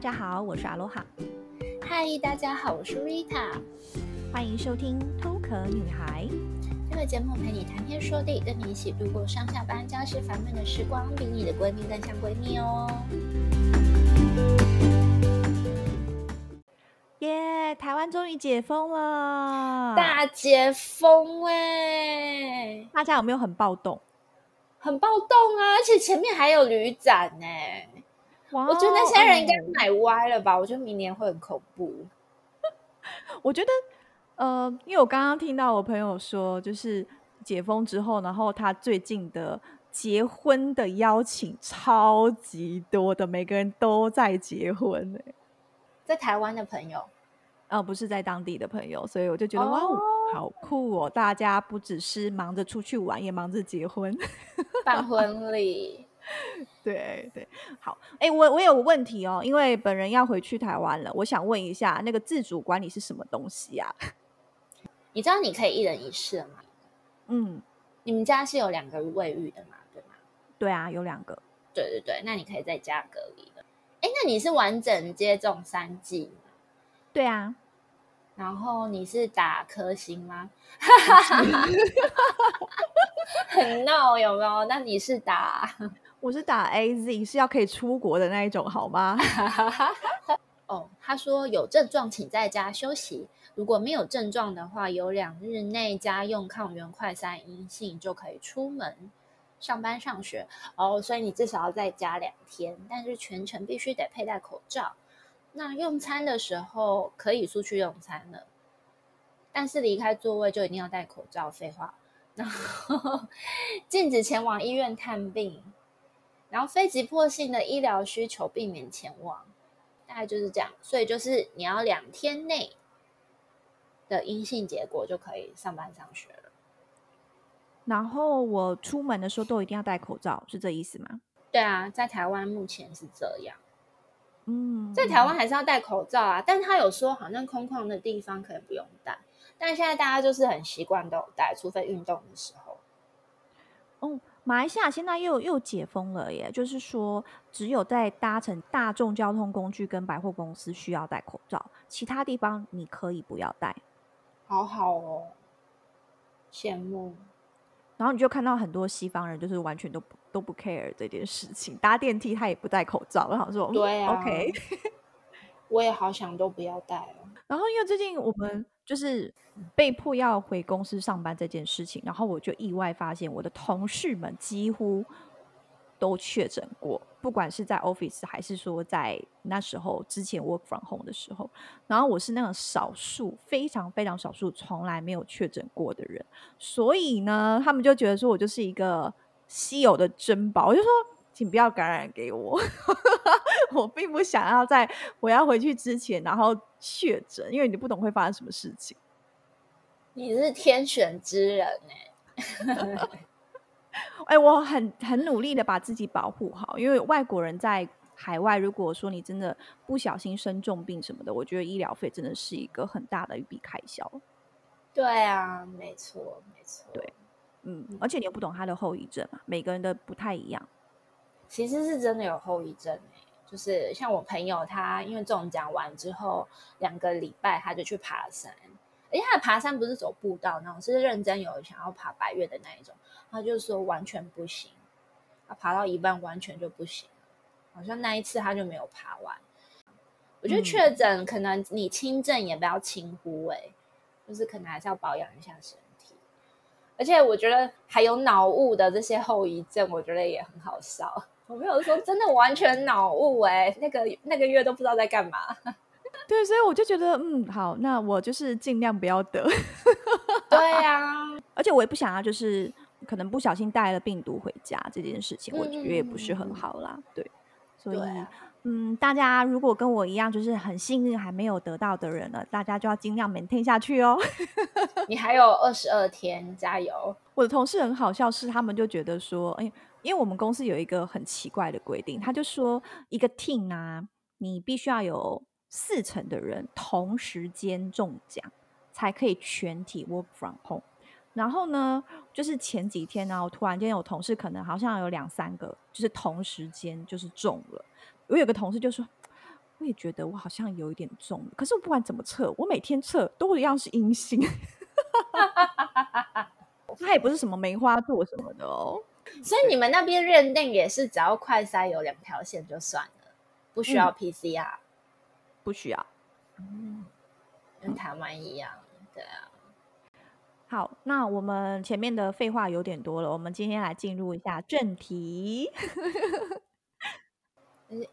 大家好，我是阿罗哈。嗨，大家好，我是 Rita。欢迎收听《偷壳女孩》这个节目，陪你谈天说地，跟你一起度过上下班、家事烦闷的时光，比你的闺蜜更像闺蜜哦。耶！台湾终于解封了，大解封哎！大家有没有很暴动？很暴动啊！而且前面还有旅展呢。Wow, 我觉得那些人应该买歪了吧？嗯、我觉得明年会很恐怖。我觉得，呃，因为我刚刚听到我朋友说，就是解封之后，然后他最近的结婚的邀请超级多的，每个人都在结婚哎，在台湾的朋友，啊、呃，不是在当地的朋友，所以我就觉得、oh. 哇，好酷哦！大家不只是忙着出去玩，也忙着结婚办婚礼。对对，好，哎，我我有个问题哦，因为本人要回去台湾了，我想问一下，那个自主管理是什么东西啊？你知道你可以一人一室吗？嗯，你们家是有两个卫浴的吗？对吗？对啊，有两个。对对对，那你可以在家隔离的。哎，那你是完整接种三剂吗？对啊。然后你是打科星吗？很闹有没有？那你是打？我是打 AZ，是要可以出国的那一种，好吗？哦，他说有症状请在家休息，如果没有症状的话，有两日内家用抗原快筛阴性就可以出门上班上学。哦，所以你至少要在家两天，但是全程必须得佩戴口罩。那用餐的时候可以出去用餐了，但是离开座位就一定要戴口罩。废话，然后 禁止前往医院探病，然后非急迫性的医疗需求避免前往，大概就是这样。所以就是你要两天内的阴性结果就可以上班上学了。然后我出门的时候都一定要戴口罩，是这意思吗？对啊，在台湾目前是这样。嗯，在台湾还是要戴口罩啊，但他有说好像空旷的地方可以不用戴，但现在大家就是很习惯都有戴，除非运动的时候。哦，马来西亚现在又又解封了耶，就是说只有在搭乘大众交通工具跟百货公司需要戴口罩，其他地方你可以不要戴。好好哦，羡慕。然后你就看到很多西方人，就是完全都不都不 care 这件事情，搭电梯他也不戴口罩。然后说，对啊，OK，我也好想都不要戴了。然后因为最近我们就是被迫要回公司上班这件事情，然后我就意外发现我的同事们几乎。都确诊过，不管是在 office 还是说在那时候之前 work from home 的时候，然后我是那种少数非常非常少数从来没有确诊过的人，所以呢，他们就觉得说我就是一个稀有的珍宝，我就说请不要感染给我，我并不想要在我要回去之前然后确诊，因为你不懂会发生什么事情。你是天选之人 哎。哎、欸，我很很努力的把自己保护好，因为外国人在海外，如果说你真的不小心生重病什么的，我觉得医疗费真的是一个很大的一笔开销。对啊，没错，没错。对，嗯，而且你又不懂他的后遗症嘛，每个人的不太一样。其实是真的有后遗症、欸、就是像我朋友他，因为中奖完之后两个礼拜他就去爬山，而且他的爬山不是走步道那种，是认真有想要爬白岳的那一种。他就说完全不行，他爬到一半完全就不行，好像那一次他就没有爬完。我觉得确诊可能你轻症也不要轻忽哎、欸，就是可能还是要保养一下身体。而且我觉得还有脑雾的这些后遗症，我觉得也很好笑。我没有说真的完全脑雾哎，那个那个月都不知道在干嘛。对，所以我就觉得嗯好，那我就是尽量不要得。对呀、啊，而且我也不想要就是。可能不小心带了病毒回家这件事情，我觉得也不是很好啦。嗯、对，所以、啊、嗯，大家如果跟我一样，就是很幸运还没有得到的人呢，大家就要尽量 maintain 下去哦。你还有二十二天，加油！我的同事很好笑，是他们就觉得说，哎，因为我们公司有一个很奇怪的规定，他就说一个 team 啊，你必须要有四成的人同时间中奖，才可以全体 work from home。然后呢，就是前几天呢，我突然间有同事可能好像有两三个，就是同时间就是中了。我有个同事就说：“我也觉得我好像有一点中，可是我不管怎么测，我每天测都一样是阴性。它也不是什么梅花座什么的哦。所以你们那边认定也是只要快筛有两条线就算了，不需要 PCR，、嗯、不需要。嗯，跟台湾一样，对啊。好，那我们前面的废话有点多了，我们今天来进入一下正题。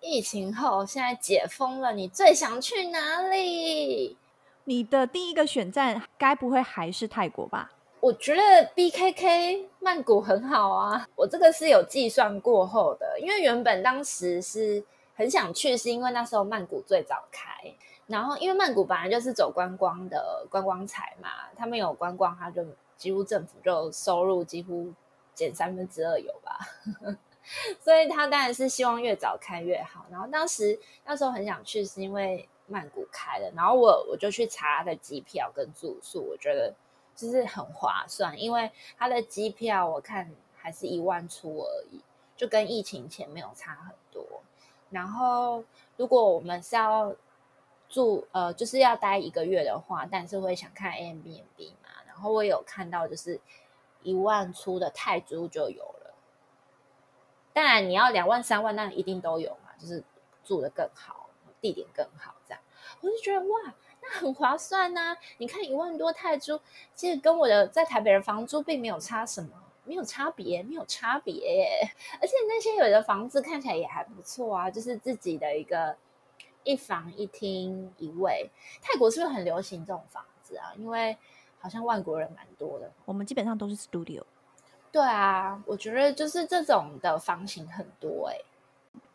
疫情后现在解封了，你最想去哪里？你的第一个选站该不会还是泰国吧？我觉得 BKK 曼谷很好啊，我这个是有计算过后的，因为原本当时是很想去，是因为那时候曼谷最早开，然后因为曼谷本来就是走观光的观光财嘛，他们有观光，他就几乎政府就收入几乎减三分之二有吧，所以他当然是希望越早开越好。然后当时那时候很想去，是因为曼谷开了，然后我我就去查他的机票跟住宿，我觉得。就是很划算，因为它的机票我看还是一万出而已，就跟疫情前没有差很多。然后如果我们是要住，呃，就是要待一个月的话，但是会想看 Airbnb 嘛，然后我有看到就是一万出的泰铢就有了。当然你要两万三万，那一定都有嘛，就是住的更好，地点更好，这样我就觉得哇。很划算呐、啊！你看一万多泰铢，其实跟我的在台北的房租并没有差什么，没有差别，没有差别耶。而且那些有的房子看起来也还不错啊，就是自己的一个一房一厅一卫。泰国是不是很流行这种房子啊？因为好像外国人蛮多的。我们基本上都是 studio。对啊，我觉得就是这种的房型很多哎。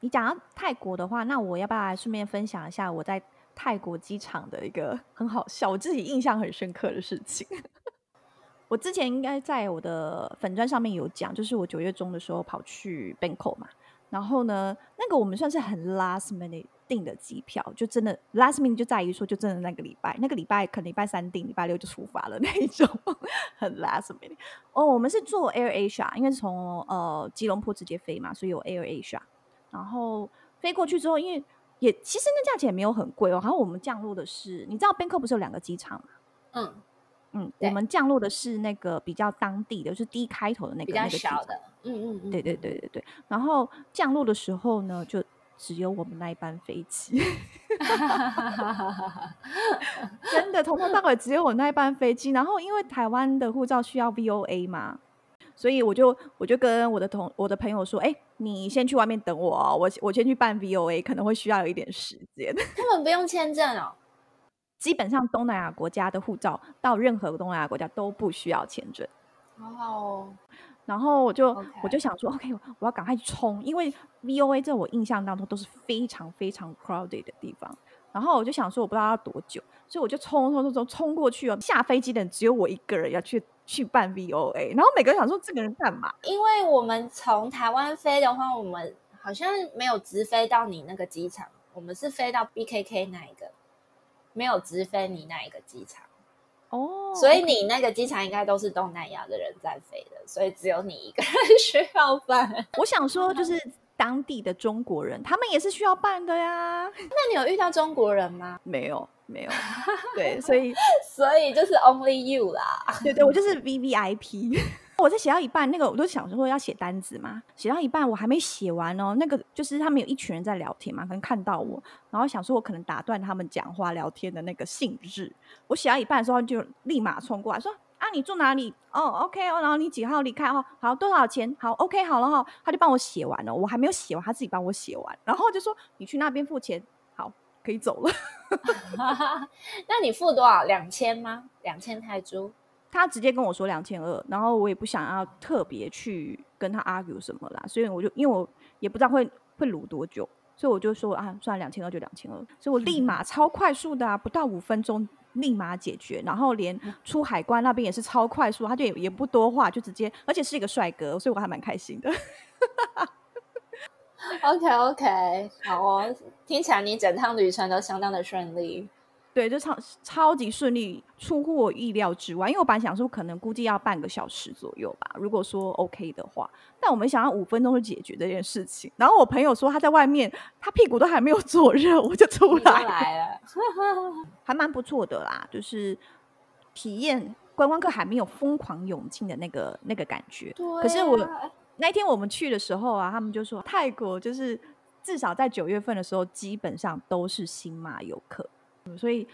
你讲到泰国的话，那我要不要来顺便分享一下我在。泰国机场的一个很好笑，我自己印象很深刻的事情。我之前应该在我的粉砖上面有讲，就是我九月中的时候跑去 Bangkok 嘛，然后呢，那个我们算是很 last minute 订的机票，就真的 last minute 就在于说，就真的那个礼拜，那个礼拜可能礼拜三订，礼拜六就出发了那一种，很 last minute。哦，我们是坐 Air Asia，因为是从呃吉隆坡直接飞嘛，所以有 Air Asia，然后飞过去之后，因为也其实那价钱也没有很贵哦，好像我们降落的是，你知道 Bangkok 不是有两个机场吗？嗯嗯，我们降落的是那个比较当地的，就是 D 开头的那个，比较小的，嗯嗯嗯，对对对对对。然后降落的时候呢，就只有我们那一班飞机，真的从头到尾只有我那一班飞机。然后因为台湾的护照需要 VOA 嘛。所以我就我就跟我的同我的朋友说，哎、欸，你先去外面等我哦，我我先去办 VOA，可能会需要有一点时间。他们不用签证哦，基本上东南亚国家的护照到任何东南亚国家都不需要签证。哦，然后我就.我就想说，OK，我要赶快去冲，因为 VOA 在我印象当中都是非常非常 crowded 的地方。然后我就想说，我不知道要多久，所以我就冲冲冲冲冲过去哦。下飞机的人只有我一个人要去。去办 VOA，然后每个人想说这个人干嘛？因为我们从台湾飞的话，我们好像没有直飞到你那个机场，我们是飞到 BKK 那一个，没有直飞你那一个机场。哦，所以你那个机场应该都是东南亚的人在飞的，所以只有你一个人 需要办。我想说，就是当地的中国人，他们也是需要办的呀。那你有遇到中国人吗？没有。没有，对，所以 所以就是 only you 啦。对对，我就是 VVIP。我在写到一半，那个我都想说要写单子嘛，写到一半我还没写完哦。那个就是他们有一群人在聊天嘛，可能看到我，然后想说我可能打断他们讲话聊天的那个兴致。我写到一半的时候，就立马冲过来说：“啊，你住哪里？哦，OK 哦，然后你几号离开？哦，好，多少钱？好，OK，好了哈。”他就帮我写完了，我还没有写完，他自己帮我写完，然后就说：“你去那边付钱，好，可以走了。”那你付多少？两千吗？两千泰铢？他直接跟我说两千二，然后我也不想要特别去跟他 argue 什么啦，所以我就因为我也不知道会会撸多久，所以我就说啊，算两千二就两千二，所以我立马超快速的啊，不到五分钟立马解决，然后连出海关那边也是超快速，他就也也不多话，就直接，而且是一个帅哥，所以我还蛮开心的。OK OK，好哦，听起来你整趟旅程都相当的顺利。对，就超超级顺利，出乎我意料之外。因为我本来想说，可能估计要半个小时左右吧，如果说 OK 的话。但我们想要五分钟就解决这件事情。然后我朋友说他在外面，他屁股都还没有坐热，我就出来，来了，还蛮不错的啦，就是体验观光客还没有疯狂涌进的那个那个感觉。对啊，可是我那天我们去的时候啊，他们就说泰国就是至少在九月份的时候，基本上都是新马游客。所以，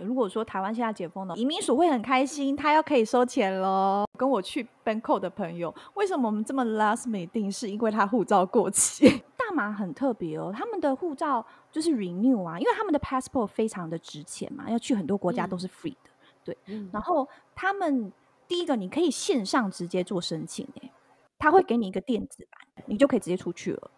如果说台湾现在解封了，移民署会很开心，他要可以收钱喽。跟我去 Bangkok 的朋友，为什么我们这么 last minute？是因为他护照过期。大马很特别哦，他们的护照就是 renew 啊，因为他们的 passport 非常的值钱嘛，要去很多国家都是 free 的。嗯、对，嗯、然后他们第一个你可以线上直接做申请，哎，他会给你一个电子版，你就可以直接出去了。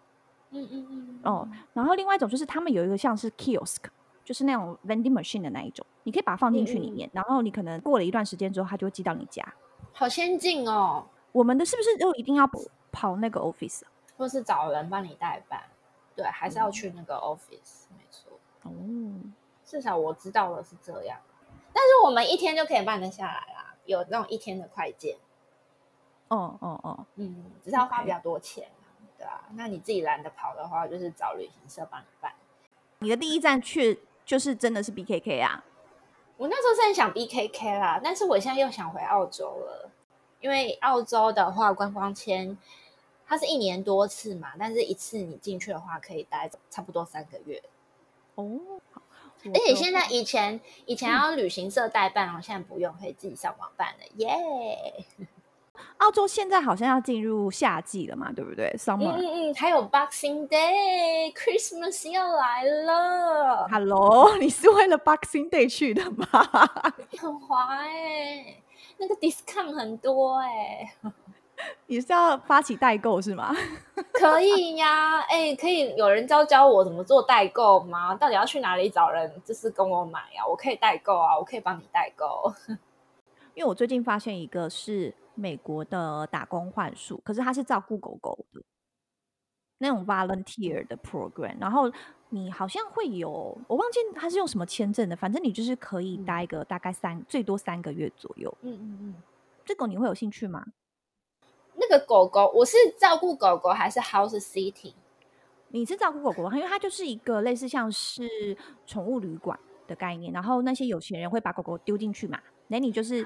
嗯嗯嗯。哦，然后另外一种就是他们有一个像是 kiosk。就是那种 vending machine 的那一种，你可以把它放进去里面，嗯、然后你可能过了一段时间之后，它就会寄到你家。好先进哦！我们的是不是都一定要跑那个 office，或是找人帮你代办？对，还是要去那个 office，、嗯、没错。哦，至少我知道的是这样。但是我们一天就可以办得下来啦，有那种一天的快件。哦哦哦，嗯，只是要花比较多钱.对啊。那你自己懒得跑的话，就是找旅行社帮你办。你的第一站去。就是真的是 BKK 啊！我那时候是很想 BKK 啦，但是我现在又想回澳洲了，因为澳洲的话观光签它是一年多次嘛，但是一次你进去的话可以待差不多三个月哦。而且现在以前以前要旅行社代办现在不用，可以自己上网办了，耶、yeah!！澳洲现在好像要进入夏季了嘛，对不对？Summer，嗯嗯，还有 Boxing Day，Christmas 要来了。Hello，你是为了 Boxing Day 去的吗？很滑哎、欸，那个 discount 很多哎、欸。你是要发起代购是吗？可以呀，哎、欸，可以有人教教我怎么做代购吗？到底要去哪里找人，就是跟我买呀？我可以代购啊，我可以帮你代购。因为我最近发现一个是。美国的打工换宿，可是他是照顾狗狗的那种 volunteer 的 program，然后你好像会有，我忘记他是用什么签证的，反正你就是可以待个大概三、嗯、最多三个月左右。嗯嗯嗯，这狗你会有兴趣吗？那个狗狗，我是照顾狗狗还是 house sitting？你是照顾狗狗，因为它就是一个类似像是宠物旅馆的概念，然后那些有钱人会把狗狗丢进去嘛，那你就是。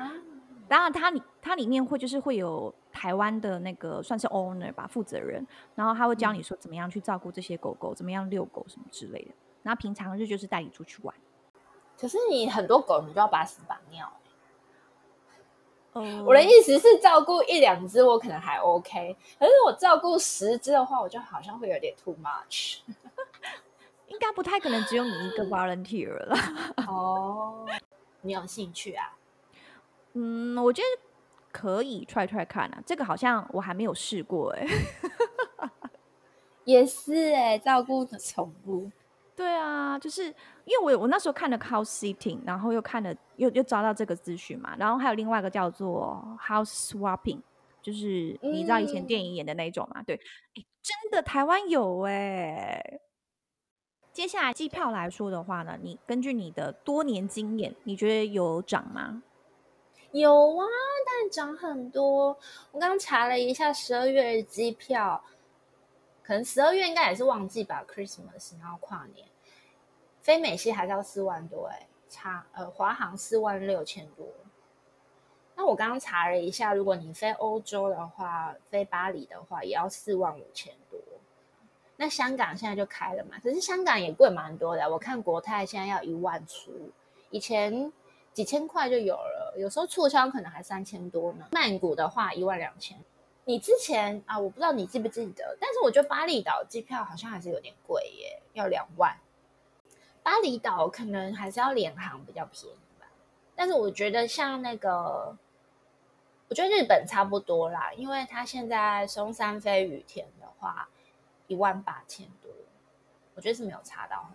啊当然，它里它里面会就是会有台湾的那个算是 owner 吧，负责人，然后他会教你说怎么样去照顾这些狗狗，怎么样遛狗什么之类的。然后平常日就是带你出去玩。可是你很多狗，你就要把屎把尿。嗯，我的意思是照顾一两只我可能还 OK，可是我照顾十只的话，我就好像会有点 too much。应该不太可能只有你一个 volunteer 了。哦，你有兴趣啊？嗯，我觉得可以 try try 看啊，这个好像我还没有试过哎、欸，也是哎、欸，照顾的宠物，对啊，就是因为我我那时候看了 house sitting，然后又看了又又找到这个资讯嘛，然后还有另外一个叫做 house swapping，就是你知道以前电影演的那种嘛，嗯、对，哎，真的台湾有哎、欸。接下来机票来说的话呢，你根据你的多年经验，你觉得有涨吗？有啊，但涨很多。我刚查了一下，十二月的机票，可能十二月应该也是旺季吧，Christmas，然后跨年，飞美西还是要四万多哎，差呃华航四万六千多。那我刚刚查了一下，如果你飞欧洲的话，飞巴黎的话也要四万五千多。那香港现在就开了嘛，可是香港也贵蛮多的，我看国泰现在要一万出，以前。几千块就有了，有时候促销可能还三千多呢。曼谷的话一万两千。你之前啊，我不知道你记不记得，但是我觉得巴厘岛机票好像还是有点贵耶，要两万。巴厘岛可能还是要联航比较便宜吧。但是我觉得像那个，我觉得日本差不多啦，因为它现在松山飞羽田的话一万八千多，我觉得是没有差到。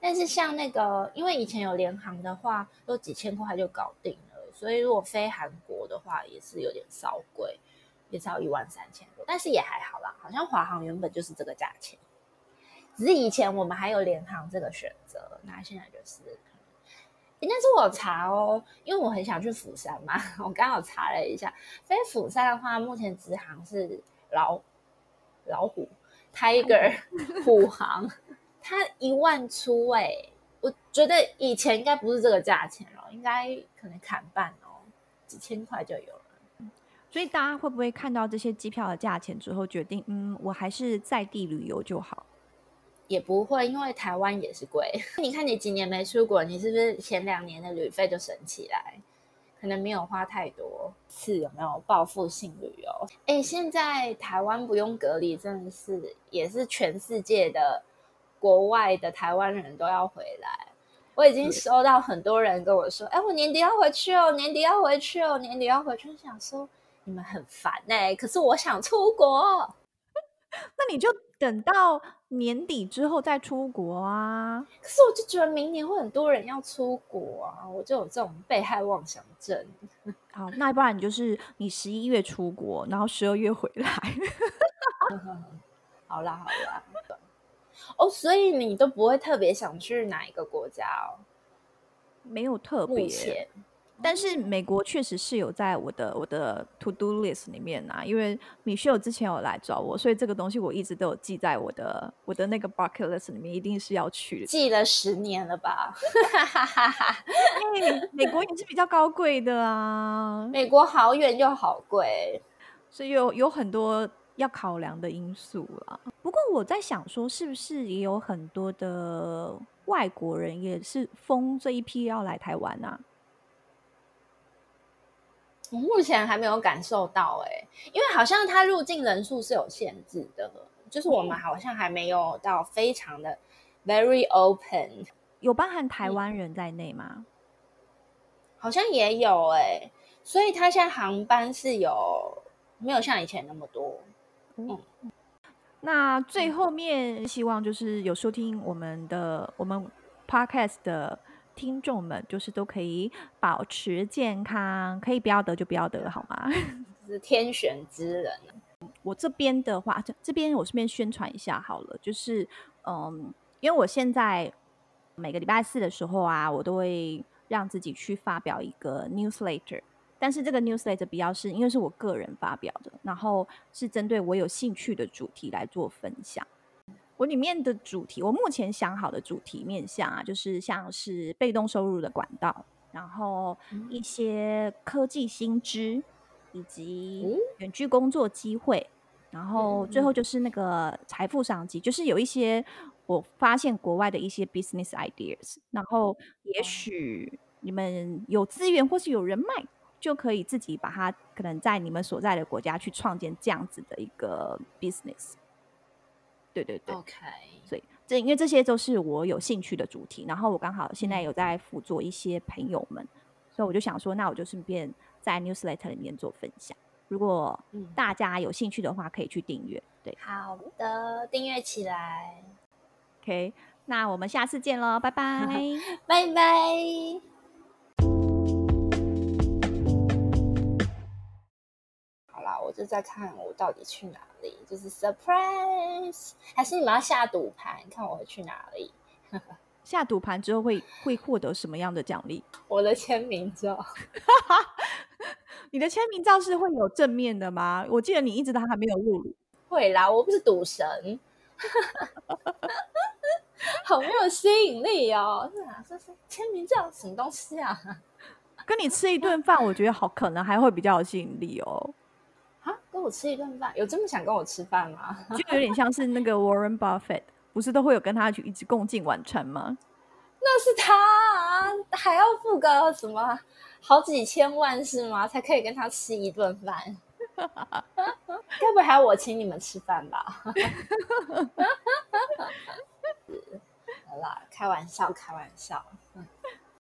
但是像那个，因为以前有联航的话，都几千块就搞定了，所以如果飞韩国的话，也是有点稍贵，也是要一万三千多。但是也还好啦，好像华航原本就是这个价钱，只是以前我们还有联航这个选择，那现在就是但是我查哦，因为我很想去釜山嘛，我刚好查了一下，飞釜山的话，目前直航是老老虎 Tiger 虎航，它一万出哎，我觉得以前应该不是这个价钱了，应该可能砍半哦，几千块就有了。所以大家会不会看到这些机票的价钱之后，决定嗯，我还是在地旅游就好？也不会，因为台湾也是贵。你看你几年没出国，你是不是前两年的旅费就省起来？可能没有花太多，是有没有报复性旅游？哎，现在台湾不用隔离，真的是也是全世界的国外的台湾人都要回来。我已经收到很多人跟我说：“哎，我年底要回去哦，年底要回去哦，年底要回去。”我想说你们很烦哎，可是我想出国，那你就等到。年底之后再出国啊！可是我就觉得明年会很多人要出国啊，我就有这种被害妄想症。好，那不然你就是你十一月出国，然后十二月回来。好 啦 好啦，哦，所以你都不会特别想去哪一个国家哦？没有特别。但是美国确实是有在我的我的 to do list 里面啊，因为 Michelle 之前有来找我，所以这个东西我一直都有记在我的我的那个 bucket list 里面，一定是要去的。记了十年了吧？因 为美国也是比较高贵的啊，美国好远又好贵，所以有有很多要考量的因素了。不过我在想说，是不是也有很多的外国人也是封这一批要来台湾啊？我目前还没有感受到哎、欸，因为好像他入境人数是有限制的，就是我们好像还没有到非常的 very open，有包含台湾人在内吗？好像也有哎、欸，所以他现在航班是有没有像以前那么多？嗯，那最后面希望就是有收听我们的我们 podcast 的。听众们就是都可以保持健康，可以不要得就不要得，好吗？是天选之人。我这边的话，这这边我顺便宣传一下好了，就是嗯，因为我现在每个礼拜四的时候啊，我都会让自己去发表一个 newsletter，但是这个 newsletter 比较是因为是我个人发表的，然后是针对我有兴趣的主题来做分享。我里面的主题，我目前想好的主题面向啊，就是像是被动收入的管道，然后一些科技新知，以及远距工作机会，然后最后就是那个财富商机，就是有一些我发现国外的一些 business ideas，然后也许你们有资源或是有人脉，就可以自己把它可能在你们所在的国家去创建这样子的一个 business。对对对，OK，所以这因为这些都是我有兴趣的主题，然后我刚好现在有在辅佐一些朋友们，所以我就想说，那我就顺便在 newsletter 里面做分享。如果大家有兴趣的话，可以去订阅。对，好的，订阅起来。OK，那我们下次见喽，拜拜，拜拜。就在看我到底去哪里，就是 surprise，还是你们要下赌盘，看我会去哪里？下赌盘之后会会获得什么样的奖励？我的签名照。你的签名照是会有正面的吗？我记得你一直都还没有录。会啦，我不是赌神。好没有吸引力哦！是啊，这是签名照什么东西啊？跟你吃一顿饭，我觉得好，可能还会比较有吸引力哦。跟我吃一顿饭，有这么想跟我吃饭吗？就有点像是那个 Warren Buffett，不是都会有跟他去一直共进晚餐吗？那是他啊，还要付个什么好几千万是吗？才可以跟他吃一顿饭？该不会还要我请你们吃饭吧？好啦，开玩笑，开玩笑。